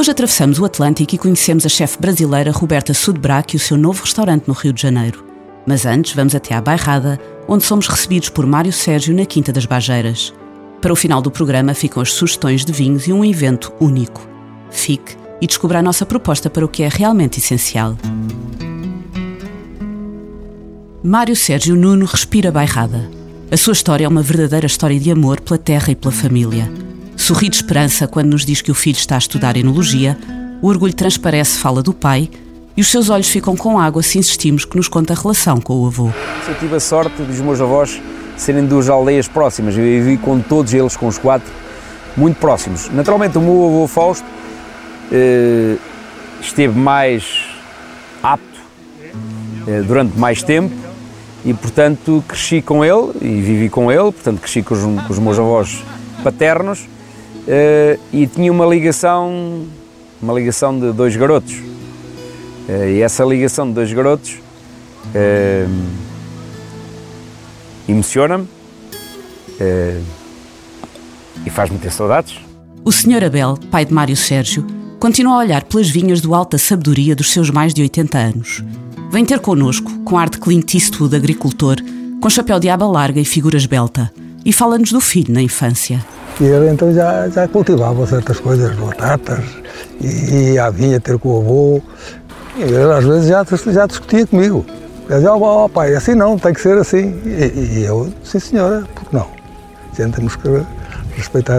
Hoje atravessamos o Atlântico e conhecemos a chefe brasileira Roberta Sudbrac e o seu novo restaurante no Rio de Janeiro. Mas antes vamos até à Bairrada, onde somos recebidos por Mário Sérgio na Quinta das Bajeiras. Para o final do programa ficam as sugestões de vinhos e um evento único. Fique e descubra a nossa proposta para o que é realmente essencial. Mário Sérgio Nuno respira bairrada. A sua história é uma verdadeira história de amor pela terra e pela família. Sorri de esperança quando nos diz que o filho está a estudar enologia, o orgulho transparece fala do pai e os seus olhos ficam com água se insistimos que nos conta a relação com o avô. Eu tive a sorte dos meus avós serem duas aldeias próximas. Eu vivi com todos eles, com os quatro, muito próximos. Naturalmente, o meu avô Fausto eh, esteve mais apto eh, durante mais tempo e, portanto, cresci com ele e vivi com ele. Portanto, cresci com os, com os meus avós paternos e tinha uma ligação, uma ligação de dois garotos. Eh, e essa ligação de dois garotos eh, emociona-me e faz-me ter saudades. O Sr. Abel, pai de Mário Sérgio, continua a olhar pelas vinhas do alta sabedoria dos seus mais de 80 anos. Vem ter connosco, com ar de Clint Eastwood agricultor, com chapéu de aba larga e figura esbelta, e fala-nos do filho na infância. E então já, já cultivava certas coisas, batatas, e, e vinha ter com o avô. Ele às vezes já, já discutia comigo. Ele dizia, oh, pai, assim não, tem que ser assim. E, e eu, sim senhora, porque não? Gente, temos que respeitar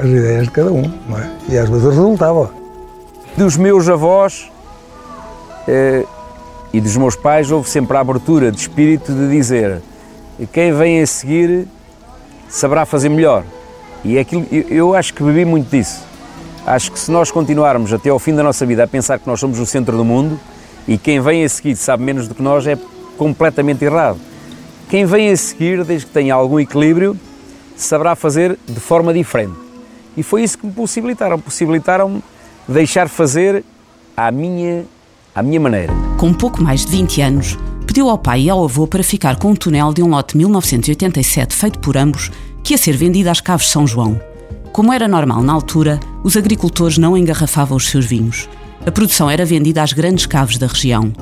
as ideias de cada um, não é? E às vezes resultava. Dos meus avós eh, e dos meus pais houve sempre a abertura de espírito de dizer quem vem a seguir saberá fazer melhor. E é aquilo, eu, eu acho que bebi muito disso. Acho que se nós continuarmos até ao fim da nossa vida a pensar que nós somos o centro do mundo e quem vem a seguir sabe menos do que nós é completamente errado. Quem vem a seguir, desde que tenha algum equilíbrio, saberá fazer de forma diferente. E foi isso que me possibilitaram. Possibilitaram-me deixar fazer à minha, à minha maneira. Com pouco mais de 20 anos, pediu ao pai e ao avô para ficar com um túnel de um lote 1987 feito por ambos, que ia ser vendido às Caves São João. Como era normal na altura, os agricultores não engarrafavam os seus vinhos. A produção era vendida às grandes caves da região.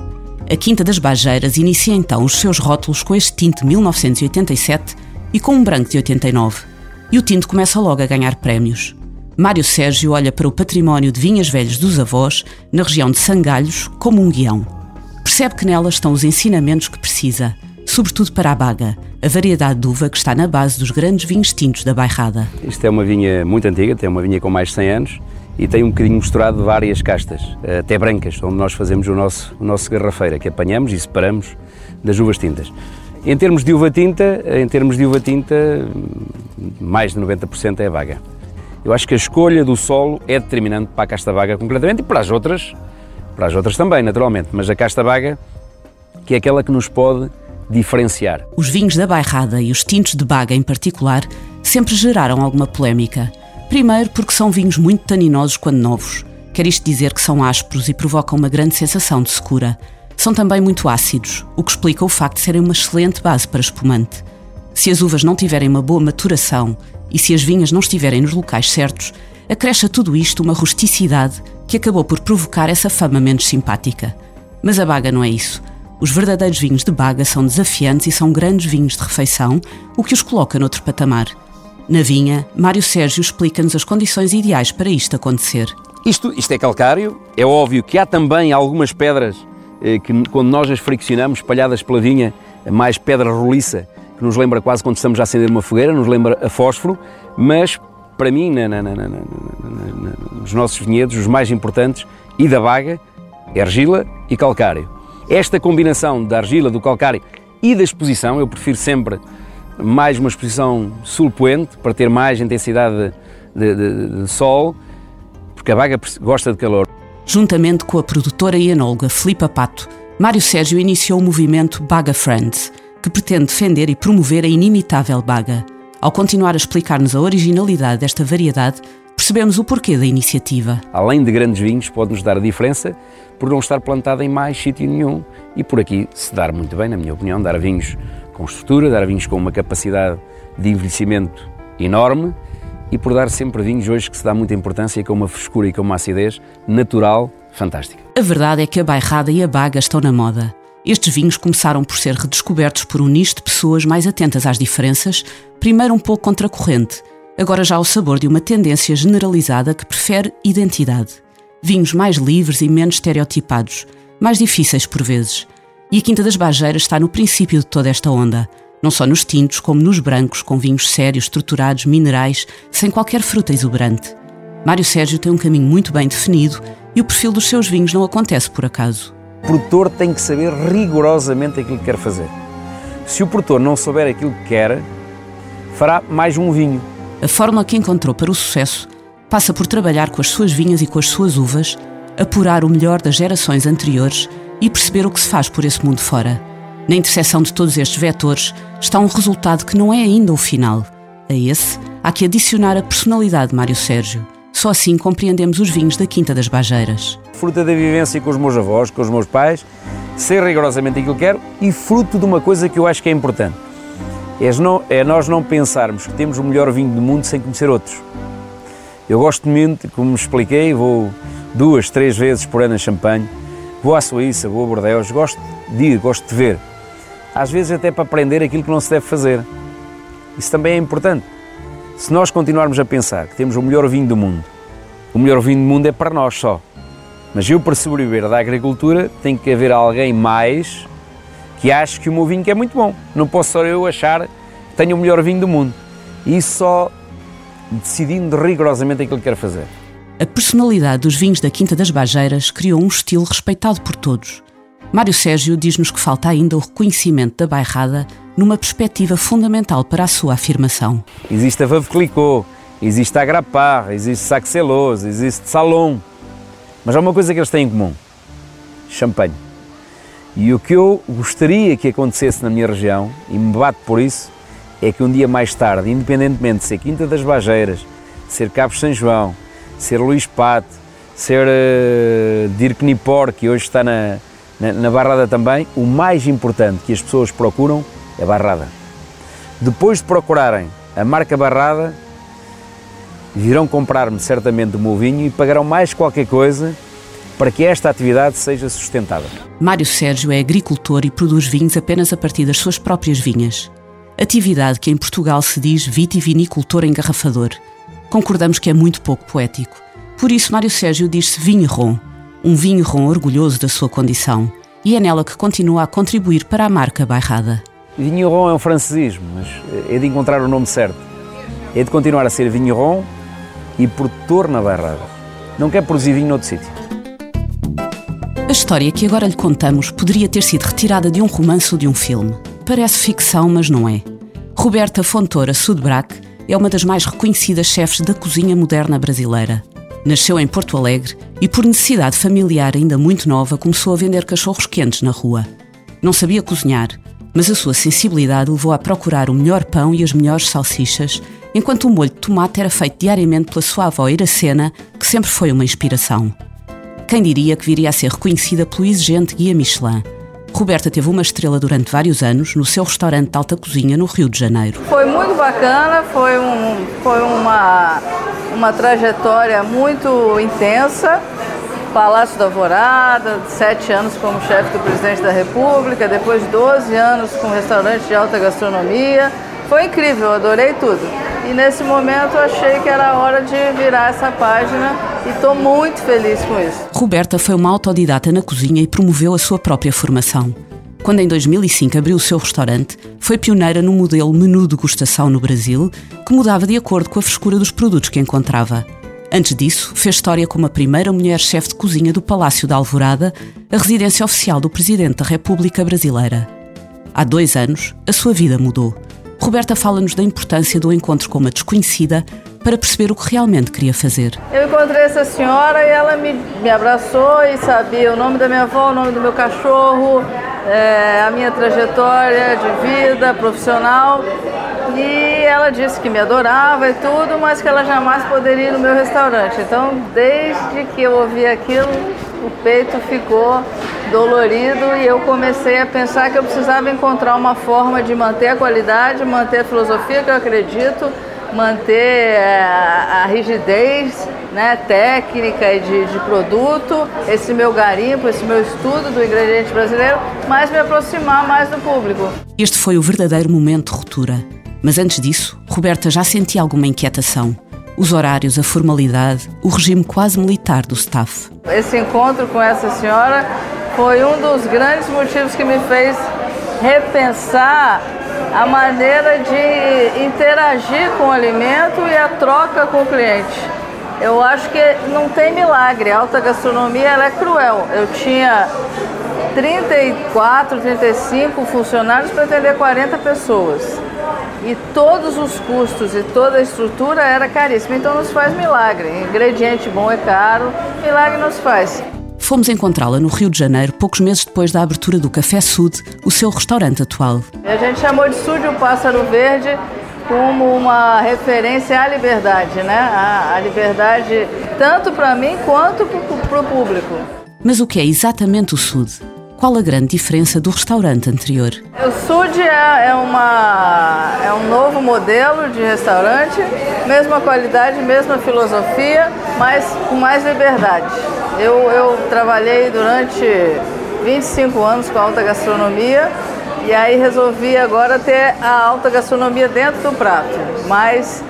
A Quinta das Bajeiras inicia então os seus rótulos com este tinto 1987 e com um branco de 89. E o tinto começa logo a ganhar prémios. Mário Sérgio olha para o património de vinhas velhas dos avós, na região de Sangalhos, como um guião. Percebe que nelas estão os ensinamentos que precisa, sobretudo para a baga, a variedade de uva que está na base dos grandes vinhos tintos da Bairrada. Isto é uma vinha muito antiga, tem uma vinha com mais de 100 anos e tem um bocadinho misturado várias castas, até brancas, onde nós fazemos o nosso, o nosso garrafeira, que apanhamos e separamos das uvas tintas. Em termos de uva tinta, em termos de uva tinta, mais de 90% é vaga. Eu acho que a escolha do solo é determinante para a casta vaga concretamente e para as outras, para as outras também, naturalmente, mas a casta vaga que é aquela que nos pode diferenciar. Os vinhos da Bairrada e os tintos de Baga em particular sempre geraram alguma polémica. Primeiro porque são vinhos muito taninosos quando novos. Quer isto dizer que são ásperos e provocam uma grande sensação de secura. São também muito ácidos, o que explica o facto de serem uma excelente base para espumante. Se as uvas não tiverem uma boa maturação e se as vinhas não estiverem nos locais certos, acresce a tudo isto uma rusticidade que acabou por provocar essa fama menos simpática. Mas a baga não é isso. Os verdadeiros vinhos de baga são desafiantes e são grandes vinhos de refeição, o que os coloca noutro patamar. Na vinha, Mário Sérgio explica-nos as condições ideais para isto acontecer. Isto, isto é calcário, é óbvio que há também algumas pedras eh, que, quando nós as friccionamos, espalhadas pela vinha, mais pedra roliça, que nos lembra quase quando estamos a acender uma fogueira, nos lembra a fósforo, mas para mim, na, na, na, nos nossos vinhedos, os mais importantes, e da baga, é argila e calcário. Esta combinação da argila, do calcário e da exposição, eu prefiro sempre mais uma exposição sulpoente para ter mais intensidade de, de, de, de sol, porque a baga gosta de calor. Juntamente com a produtora e enóloga Filipa Pato, Mário Sérgio iniciou o movimento Baga Friends, que pretende defender e promover a inimitável baga. Ao continuar a explicar-nos a originalidade desta variedade, percebemos o porquê da iniciativa. Além de grandes vinhos, pode-nos dar a diferença por não estar plantada em mais sítio nenhum e por aqui se dar muito bem, na minha opinião, dar vinhos com estrutura, dar vinhos com uma capacidade de envelhecimento enorme e por dar sempre vinhos hoje que se dá muita importância com uma frescura e com uma acidez natural fantástica. A verdade é que a bairrada e a baga estão na moda. Estes vinhos começaram por ser redescobertos por um nicho de pessoas mais atentas às diferenças, primeiro um pouco contracorrente, agora já o sabor de uma tendência generalizada que prefere identidade. Vinhos mais livres e menos estereotipados, mais difíceis por vezes. E a Quinta das Bajeiras está no princípio de toda esta onda, não só nos tintos, como nos brancos, com vinhos sérios, estruturados, minerais, sem qualquer fruta exuberante. Mário Sérgio tem um caminho muito bem definido e o perfil dos seus vinhos não acontece por acaso. O produtor tem que saber rigorosamente aquilo que quer fazer. Se o produtor não souber aquilo que quer, fará mais um vinho. A fórmula que encontrou para o sucesso passa por trabalhar com as suas vinhas e com as suas uvas, apurar o melhor das gerações anteriores e perceber o que se faz por esse mundo fora. Na interseção de todos estes vetores está um resultado que não é ainda o final. A esse há que adicionar a personalidade de Mário Sérgio. Só assim compreendemos os vinhos da Quinta das Bajeiras. Fruta da vivência com os meus avós, com os meus pais, sei rigorosamente aquilo que quero e fruto de uma coisa que eu acho que é importante. É nós não pensarmos que temos o melhor vinho do mundo sem conhecer outros. Eu gosto muito, como expliquei, vou duas, três vezes por ano a Champagne, vou à Suíça, vou a Bordeaux, gosto de ir, gosto de ver. Às vezes até para aprender aquilo que não se deve fazer. Isso também é importante. Se nós continuarmos a pensar que temos o melhor vinho do mundo, o melhor vinho do mundo é para nós só. Mas eu, para sobreviver da agricultura, tem que haver alguém mais que ache que o meu vinho é muito bom. Não posso só eu achar que tenho o melhor vinho do mundo. E isso só decidindo rigorosamente aquilo que quero fazer. A personalidade dos vinhos da Quinta das Bajeiras criou um estilo respeitado por todos. Mário Sérgio diz-nos que falta ainda o reconhecimento da bairrada numa perspectiva fundamental para a sua afirmação. Existe a Veuve Clicquot, existe a Grapar, existe Saxelos, existe Salon. Mas há uma coisa que eles têm em comum: champanhe. E o que eu gostaria que acontecesse na minha região, e me bato por isso, é que um dia mais tarde, independentemente de ser Quinta das Bajeiras, ser Cabo São João, ser Luís Pato, ser uh, Dirk Nipor, que hoje está na, na, na Barrada também, o mais importante que as pessoas procuram é Barrada. Depois de procurarem a marca Barrada, virão comprar-me certamente o meu vinho e pagarão mais qualquer coisa para que esta atividade seja sustentável. Mário Sérgio é agricultor e produz vinhos apenas a partir das suas próprias vinhas atividade que em Portugal se diz vitivinicultor engarrafador. Concordamos que é muito pouco poético. Por isso, Mário Sérgio diz-se vinho-ron, um vinho-ron orgulhoso da sua condição, e é nela que continua a contribuir para a marca bairrada. Vinho-ron é um francesismo, mas é de encontrar o nome certo. É de continuar a ser vinho-ron e produtor na bairrada. Não quer produzir vinho noutro sítio. A história que agora lhe contamos poderia ter sido retirada de um romance ou de um filme. Parece ficção, mas não é. Roberta Fontoura Sudbrac é uma das mais reconhecidas chefes da cozinha moderna brasileira. Nasceu em Porto Alegre e, por necessidade familiar ainda muito nova, começou a vender cachorros quentes na rua. Não sabia cozinhar, mas a sua sensibilidade levou a procurar o melhor pão e as melhores salsichas, enquanto o molho de tomate era feito diariamente pela sua avó Iracena, que sempre foi uma inspiração. Quem diria que viria a ser reconhecida pelo exigente guia Michelin? Roberta teve uma estrela durante vários anos no seu restaurante de alta cozinha no Rio de Janeiro. Foi muito bacana, foi, um, foi uma, uma trajetória muito intensa. Palácio da Alvorada, sete anos como chefe do presidente da República, depois 12 anos com restaurante de alta gastronomia. Foi incrível, adorei tudo. E nesse momento achei que era hora de virar essa página e estou muito feliz com isso. Roberta foi uma autodidata na cozinha e promoveu a sua própria formação. Quando em 2005 abriu o seu restaurante, foi pioneira no modelo menu degustação no Brasil, que mudava de acordo com a frescura dos produtos que encontrava. Antes disso, fez história como a primeira mulher chefe de cozinha do Palácio da Alvorada, a residência oficial do Presidente da República Brasileira. Há dois anos, a sua vida mudou. Roberta fala-nos da importância do encontro com uma desconhecida para perceber o que realmente queria fazer. Eu encontrei essa senhora e ela me, me abraçou e sabia o nome da minha avó, o nome do meu cachorro, é, a minha trajetória de vida profissional. E ela disse que me adorava e tudo, mas que ela jamais poderia ir no meu restaurante. Então, desde que eu ouvi aquilo, o peito ficou dolorido e eu comecei a pensar que eu precisava encontrar uma forma de manter a qualidade, manter a filosofia que eu acredito, manter é, a, a rigidez né, técnica e de, de, produto, esse meu garimpo, esse meu estudo do ingrediente brasileiro, mas me aproximar mais do público. Este foi o verdadeiro momento de ruptura. Mas antes disso, Roberta já sentia alguma inquietação. Os horários, a formalidade, o regime quase militar do staff. Esse encontro com essa senhora foi um dos grandes motivos que me fez repensar a maneira de interagir com o alimento e a troca com o cliente. Eu acho que não tem milagre. A alta gastronomia ela é cruel. Eu tinha 34, 35 funcionários para atender 40 pessoas. E todos os custos e toda a estrutura era caríssima. Então não se faz milagre. Ingrediente bom é caro, milagre não se faz. Fomos encontrá-la no Rio de Janeiro poucos meses depois da abertura do Café Sud, o seu restaurante atual. A gente chamou de Sud o Pássaro Verde como uma referência à liberdade, né? A, a liberdade tanto para mim quanto para o público. Mas o que é exatamente o Sud? Qual a grande diferença do restaurante anterior? O Sud é, é, uma, é um novo modelo de restaurante, mesma qualidade, mesma filosofia, mas com mais liberdade. Eu, eu trabalhei durante 25 anos com alta gastronomia e aí resolvi agora ter a alta gastronomia dentro do prato, mas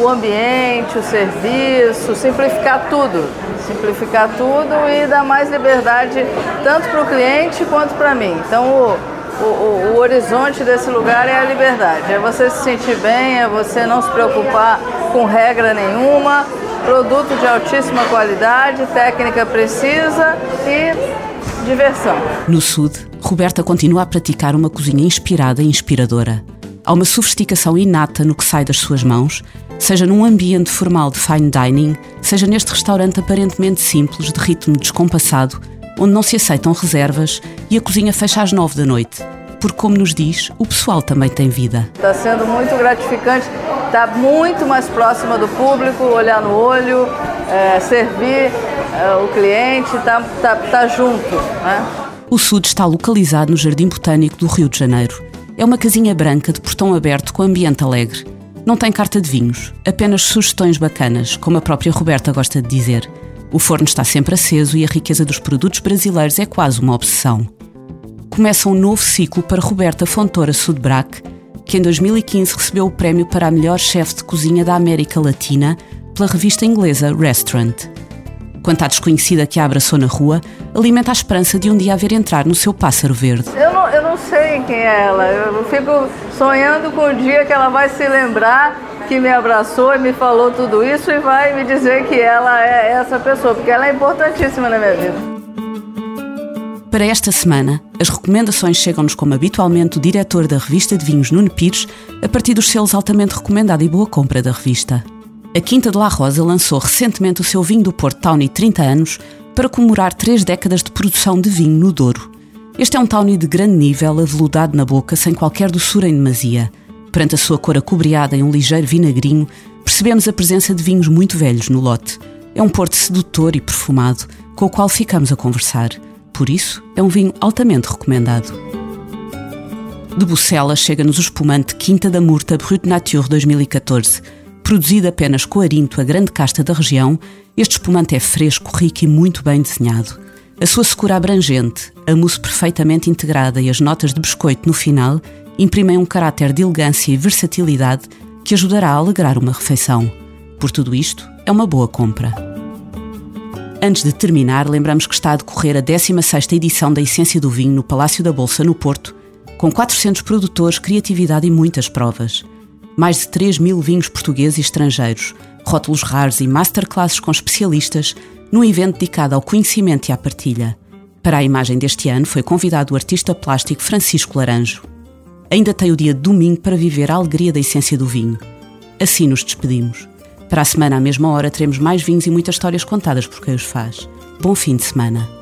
o ambiente, o serviço, simplificar tudo simplificar tudo e dar mais liberdade tanto para o cliente quanto para mim. Então o, o, o, horizonte desse lugar é a liberdade, é você se sentir bem, é você não se preocupar com regra nenhuma, produto de altíssima qualidade, técnica precisa e diversão. No Sud, Roberta continua a praticar uma cozinha inspirada e inspiradora. Há uma sofisticação inata no que sai das suas mãos seja num ambiente formal de fine dining, seja neste restaurante aparentemente simples, de ritmo descompassado, onde não se aceitam reservas e a cozinha fecha às nove da noite. Porque, como nos diz, o pessoal também tem vida. Está sendo muito gratificante, está muito mais próxima do público, olhar no olho, é, servir é, o cliente, está tá, tá junto. Né? O Sud está localizado no Jardim Botânico do Rio de Janeiro. É uma casinha branca de portão aberto com ambiente alegre. Não tem carta de vinhos, apenas sugestões bacanas, como a própria Roberta gosta de dizer. O forno está sempre aceso e a riqueza dos produtos brasileiros é quase uma obsessão. Começa um novo ciclo para Roberta Fontoura Sudbrac, que em 2015 recebeu o prémio para a melhor chefe de cozinha da América Latina pela revista inglesa Restaurant. Quanto à desconhecida que abraçou na rua, alimenta a esperança de um dia a ver entrar no seu pássaro verde. Eu não sei quem é ela. Eu fico sonhando com o dia que ela vai se lembrar que me abraçou e me falou tudo isso e vai me dizer que ela é essa pessoa, porque ela é importantíssima na minha vida. Para esta semana, as recomendações chegam-nos como habitualmente o diretor da revista de vinhos Nuno Pires, a partir dos selos altamente recomendado e boa compra da revista. A Quinta de La Rosa lançou recentemente o seu vinho do Porto Tawny 30 anos para comemorar três décadas de produção de vinho no Douro. Este é um Tawny de grande nível, aveludado na boca, sem qualquer doçura em demasia. Perante a sua cor acobreada em um ligeiro vinagrinho, percebemos a presença de vinhos muito velhos no lote. É um porto sedutor e perfumado, com o qual ficamos a conversar. Por isso, é um vinho altamente recomendado. De Bucela chega-nos o espumante Quinta da Murta Brut Nature 2014 Produzido apenas com arinto, a grande casta da região, este espumante é fresco, rico e muito bem desenhado. A sua secura abrangente, a mousse perfeitamente integrada e as notas de biscoito no final imprimem um caráter de elegância e versatilidade que ajudará a alegrar uma refeição. Por tudo isto, é uma boa compra. Antes de terminar, lembramos que está a decorrer a 16ª edição da Essência do Vinho no Palácio da Bolsa, no Porto, com 400 produtores, criatividade e muitas provas mais de 3 mil vinhos portugueses e estrangeiros, rótulos raros e masterclasses com especialistas, num evento dedicado ao conhecimento e à partilha. Para a imagem deste ano foi convidado o artista plástico Francisco Laranjo. Ainda tem o dia de domingo para viver a alegria da essência do vinho. Assim nos despedimos. Para a semana, à mesma hora, teremos mais vinhos e muitas histórias contadas por quem os faz. Bom fim de semana.